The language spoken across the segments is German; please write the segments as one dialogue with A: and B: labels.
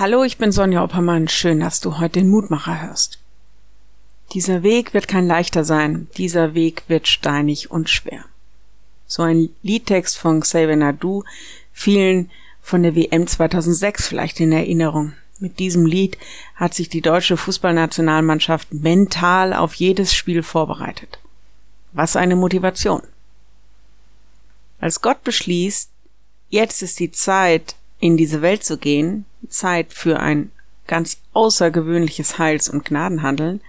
A: Hallo, ich bin Sonja Oppermann. Schön, dass du heute den Mutmacher hörst. Dieser Weg wird kein leichter sein. Dieser Weg wird steinig und schwer. So ein Liedtext von Xavier Nadu vielen von der WM 2006 vielleicht in Erinnerung. Mit diesem Lied hat sich die deutsche Fußballnationalmannschaft mental auf jedes Spiel vorbereitet. Was eine Motivation. Als Gott beschließt, jetzt ist die Zeit, in diese Welt zu gehen, Zeit für ein ganz außergewöhnliches Heils- und Gnadenhandeln,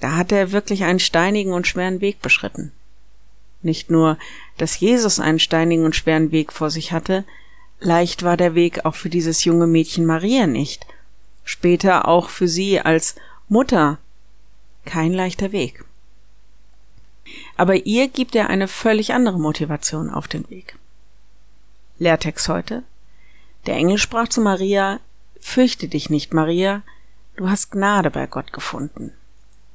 A: da hat er wirklich einen steinigen und schweren Weg beschritten. Nicht nur, dass Jesus einen steinigen und schweren Weg vor sich hatte, leicht war der Weg auch für dieses junge Mädchen Maria nicht, später auch für sie als Mutter kein leichter Weg. Aber ihr gibt er eine völlig andere Motivation auf den Weg. Lehrtext heute der Engel sprach zu Maria, Fürchte dich nicht, Maria, du hast Gnade bei Gott gefunden.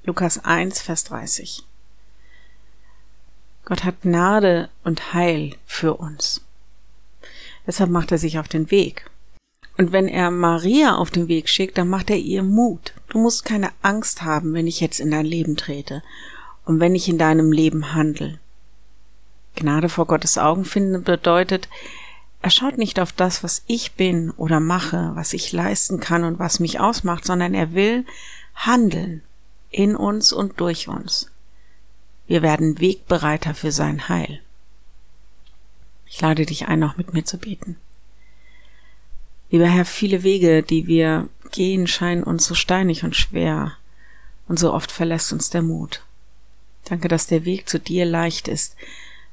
A: Lukas 1, Vers 30. Gott hat Gnade und Heil für uns. Deshalb macht er sich auf den Weg. Und wenn er Maria auf den Weg schickt, dann macht er ihr Mut. Du musst keine Angst haben, wenn ich jetzt in dein Leben trete und wenn ich in deinem Leben handle. Gnade vor Gottes Augen finden bedeutet, er schaut nicht auf das, was ich bin oder mache, was ich leisten kann und was mich ausmacht, sondern er will handeln in uns und durch uns. Wir werden Wegbereiter für sein Heil. Ich lade dich ein, auch mit mir zu beten. Lieber Herr, viele Wege, die wir gehen, scheinen uns so steinig und schwer, und so oft verlässt uns der Mut. Danke, dass der Weg zu dir leicht ist,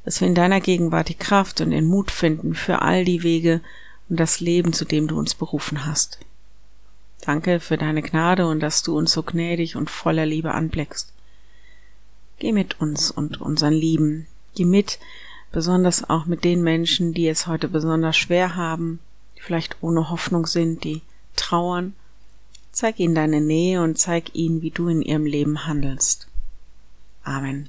A: dass wir in deiner Gegenwart die Kraft und den Mut finden für all die Wege und das Leben, zu dem du uns berufen hast. Danke für deine Gnade und dass du uns so gnädig und voller Liebe anblickst. Geh mit uns und unseren Lieben. Geh mit, besonders auch mit den Menschen, die es heute besonders schwer haben, die vielleicht ohne Hoffnung sind, die trauern. Zeig ihnen deine Nähe und zeig ihnen, wie du in ihrem Leben handelst. Amen.